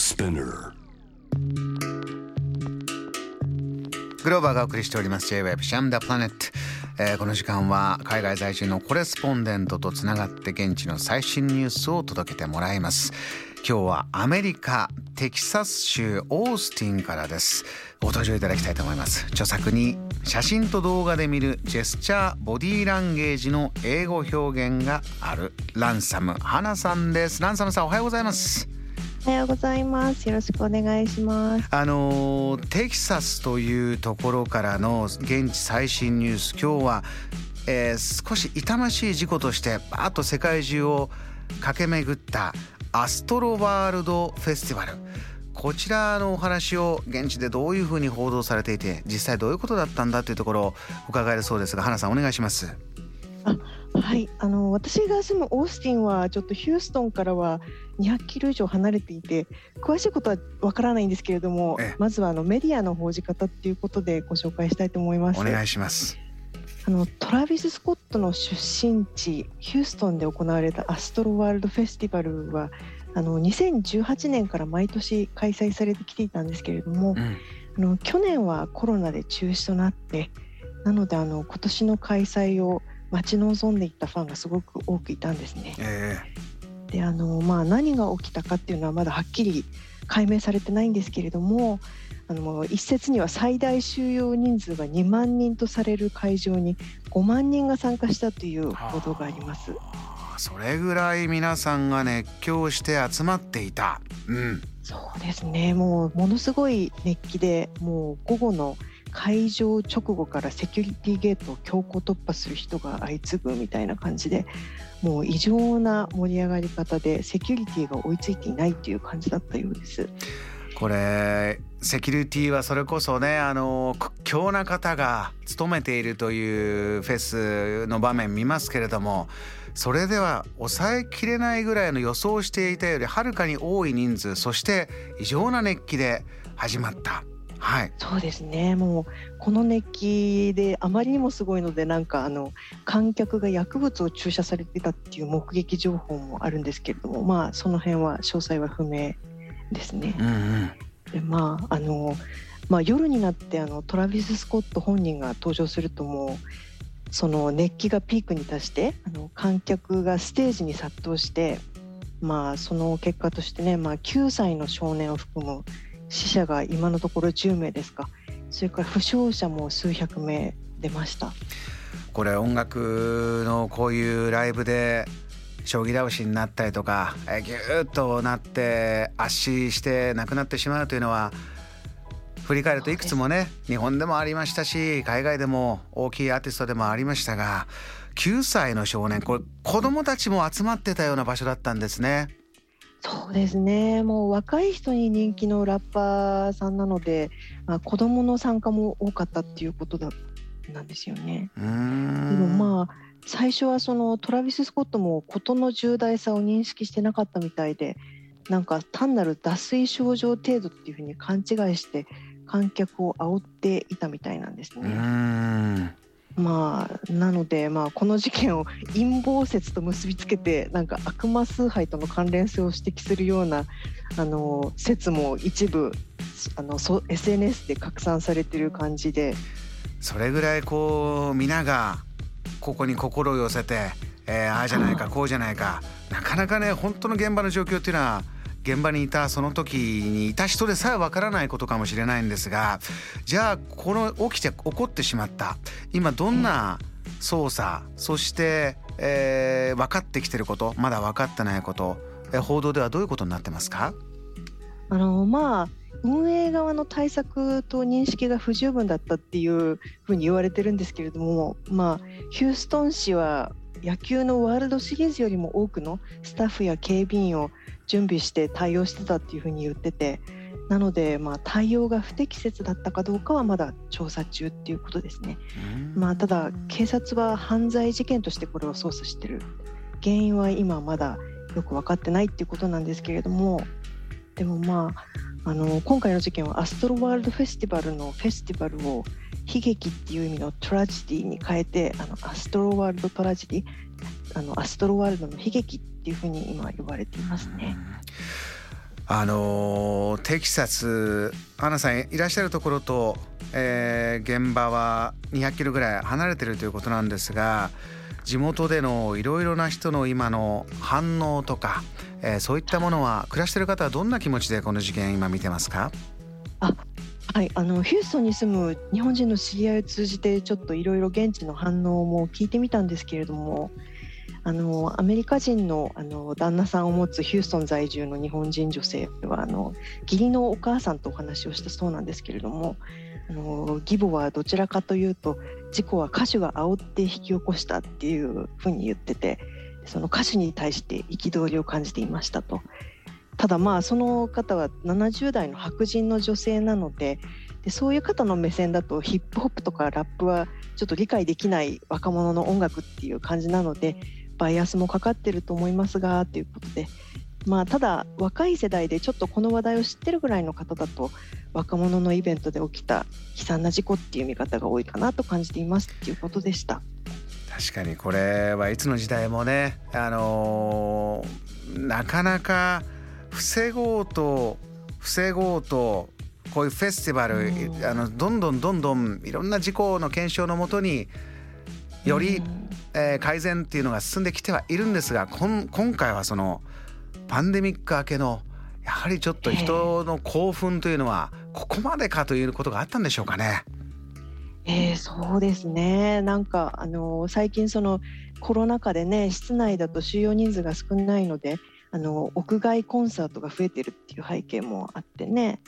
Spinner. グローバーがお送りしております J-Web シャムダプラネット、えーこの時間は海外在住のコレスポンデントとつながって現地の最新ニュースを届けてもらいます。今日はアメリカテキサス州オースティンからです。ご登場いただきたいと思います。著作に写真と動画で見るジェスチャーボディーランゲージの英語表現があるランサム。花さんです。ランサムさんおはようございます。おはようございます。よろしくお願いします。あのテキサスというところからの現地最新ニュース今日は、えー少し痛ましい事故としてバーッと世界中を駆け巡ったアストロワールドフェスティバルこちらのお話を現地でどういうふうに報道されていて実際どういうことだったんだというところを伺えるそうですが花さんお願いします。はい、あの私が住むオースティンはちょっとヒューストンからは200キロ以上離れていて詳しいことはわからないんですけれどもええ、まずはあのメディアの報じ方っていうことでご紹介したいと思います。お願いします。あのトラビス・スコットの出身地ヒューストンで行われたアストロワールドフェスティバルはあの2018年から毎年開催されてきていたんですけれども、うんあの去年はコロナで中止となってなのであの今年の開催を待ち望んでいたファンがすごく多くいたんですね。えであの、まあ、何が起きたかっていうのはまだはっきり解明されてないんですけれどもあの一説には最大収容人数が2万人とされる会場に5万人が参加したという報道があります。ーそれぐらい皆さんが熱狂して集まっていた。うんそうですねもうものすごい熱気でもう午後の会場直後からセキュリティゲートを強行突破する人が相次ぐみたいな感じでもう異常な盛り上がり方でセキュリティが追いついていないという感じだったようです。これセキュリティはそれこそねあの屈強な方が務めているというフェスの場面見ますけれどもそれでは抑えきれないぐらいの予想していたよりはるかに多い人数そして異常な熱気で始まった。はい、そうですね。もうこの熱気であまりにもすごいのでなんかあの観客が薬物を注射されてたっていう目撃情報もあるんですけれどもまあその辺は詳細は不明ですね。うんうん、でまああの、まあ、夜になってあのトラビス・スコット本人が登場するともうその熱気がピークに達してあの観客がステージに殺到して、まあ、その結果としてね、まあ、9歳の少年を含む死者が今のところ10名ですかそれから負傷者も数百名出ました。これ音楽のこういうライブで将棋倒しになったりとかえーギューッとなって圧死して亡くなってしまうというのは振り返るといくつもね日本でもありましたし海外でも大きいアーティストでもありましたが9歳の少年これ子供たちも集まってたような場所だったんですね。そうですねもう若い人に人気のラッパーさんなので、まあ、子どもの参加も多かったっていうことだなんですよね。でんもまあ最初はそのトラビス・スコットも事の重大さを認識してなかったみたいでなんか単なる脱水症状程度っていうふうに勘違いして観客を煽っていたみたいなんですね。まあなのでまあこの事件を陰謀説と結びつけてなんか悪魔崇拝との関連性を指摘するようなあの説も一部あのそ SNS で拡散されてる感じで。それぐらいこう皆がここに心を寄せて、えーああじゃないかこうじゃないかなかなかね本当の現場の状況っていうのは現場にいたその時にいた人でさえわからないことかもしれないんですがじゃあこの起きて起こってしまった今どんな捜査そして、えー分かってきてることまだ分かってないこと、え報道ではどういうことになってますか？あのまあ運営側の対策と認識が不十分だったっていうふうに言われてるんですけれども、まあ、ヒューストン市は野球のワールドシリーズよりも多くのスタッフや警備員を準備して対応してたっていうふうに言っててなので、まあ、対応が不適切だったかどうかはまだ調査中っていうことですね。まあ、ただ警察は犯罪事件としてこれを捜査してる原因は今まだよく分かってないっていうことなんですけれどもでもまああの今回の事件はアストロワールドフェスティバルのフェスティバルを悲劇っていう意味のトラジディに変えてあのアストロワールドトラジディあのアストロワールドの悲劇っていうふうに今呼ばれていますね。あのテキサスアナさんいらっしゃるところと、えー、現場は200キロぐらい離れてるということなんですが地元でのいろいろな人の今の反応とか、えー、そういったものは暮らしてる方はどんな気持ちでこの事件今見てますか？あはいあのヒューストンに住む日本人の知り合いを通じてちょっといろいろ現地の反応も聞いてみたんですけれどもあのアメリカ人のあの旦那さんを持つヒューストン在住の日本人女性はあの義理のお母さんとお話をしたそうなんですけれどもあの義母はどちらかというと事故は歌手が煽って引き起こしたっていうふうに言っててその歌手に対して憤りを感じていましたと。ただまあその方は70代の白人の女性なのででそういう方の目線だとヒップホップとかラップはちょっと理解できない若者の音楽っていう感じなのでバイアスもかかってると思いますがということで、まあ、ただ若い世代でちょっとこの話題を知ってるぐらいの方だと若者のイベントで起きた悲惨な事故っていう見方が多いかなと感じていますっていうことでした。確かにこれはいつの時代もね、あのー、なかなか防ごうと防ごうとこういうフェスティバル、あのどんどんどんどんいろんな事故の検証のもとによりえー、改善っていうのが進んできてはいるんですが今回はそのパンデミック明けのやはりちょっと人の興奮というのはここまでかということがあったんでしょうかね。えー、そうですねなんかあの最近そのコロナ禍でね室内だと収容人数が少ないのであの屋外コンサートが増えてるっていう背景もあってね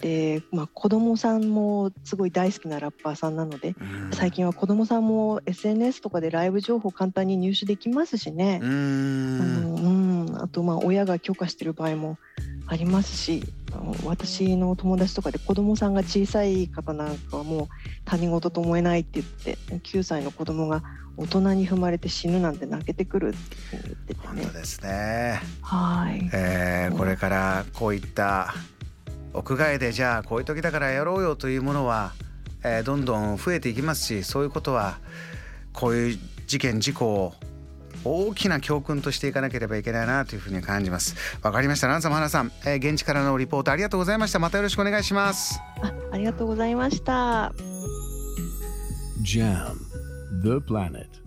で、まあ、子供さんもすごい大好きなラッパーさんなので、うん、最近は子供さんも SNS とかでライブ情報簡単に入手できますしね、うん、あのうん、あとまあ親が許可してる場合もありますし私の友達とかで子供さんが小さい方なんかはもう他人事と思えないって言って9歳の子供が大人に踏まれて死ぬなんて泣けてくるって言っててね。本当ですね。はい、えー、これからこういった屋外でじゃあこういう時だからやろうよというものは、えー、どんどん増えていきますしそういうことはこういう事件事故を大きな教訓としていかなければいけないなというふうに感じます。わかりました。ランサム花さん、えー、現地からのリポートありがとうございました。またよろしくお願いします。あありがとうございました。JAM The Planet